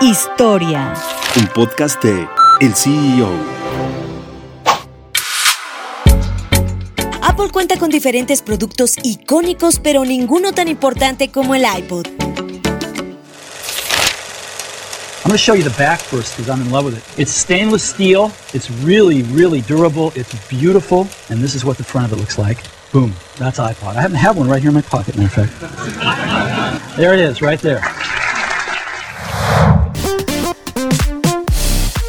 Historia. Un podcast de El CEO. Apple cuenta con diferentes productos icónicos, pero ninguno tan importante como el iPod. I'm going to show you the back first because I'm in love with it. It's stainless steel. It's really, really durable. It's beautiful. And this is what the front of it looks like. Boom. That's iPod. I happen to have one right here in my pocket, matter of fact. There it is, right there.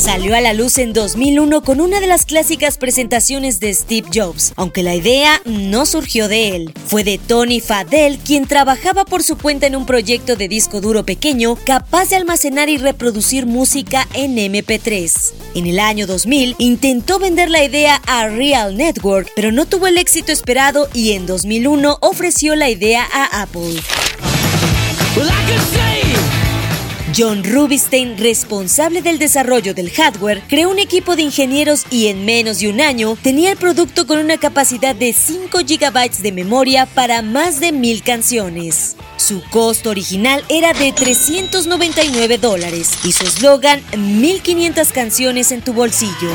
Salió a la luz en 2001 con una de las clásicas presentaciones de Steve Jobs, aunque la idea no surgió de él. Fue de Tony Fadell, quien trabajaba por su cuenta en un proyecto de disco duro pequeño capaz de almacenar y reproducir música en MP3. En el año 2000 intentó vender la idea a Real Network, pero no tuvo el éxito esperado y en 2001 ofreció la idea a Apple. John Rubinstein, responsable del desarrollo del hardware, creó un equipo de ingenieros y en menos de un año tenía el producto con una capacidad de 5 GB de memoria para más de mil canciones. Su costo original era de 399 dólares y su eslogan 1500 canciones en tu bolsillo.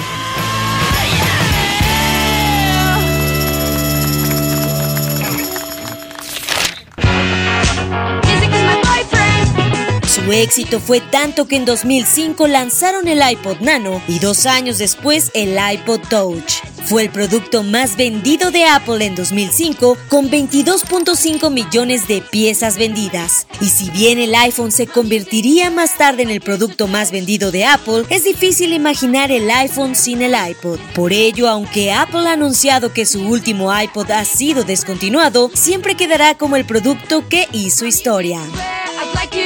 Su éxito fue tanto que en 2005 lanzaron el iPod Nano y dos años después el iPod Touch. Fue el producto más vendido de Apple en 2005 con 22.5 millones de piezas vendidas. Y si bien el iPhone se convertiría más tarde en el producto más vendido de Apple, es difícil imaginar el iPhone sin el iPod. Por ello, aunque Apple ha anunciado que su último iPod ha sido descontinuado, siempre quedará como el producto que hizo historia.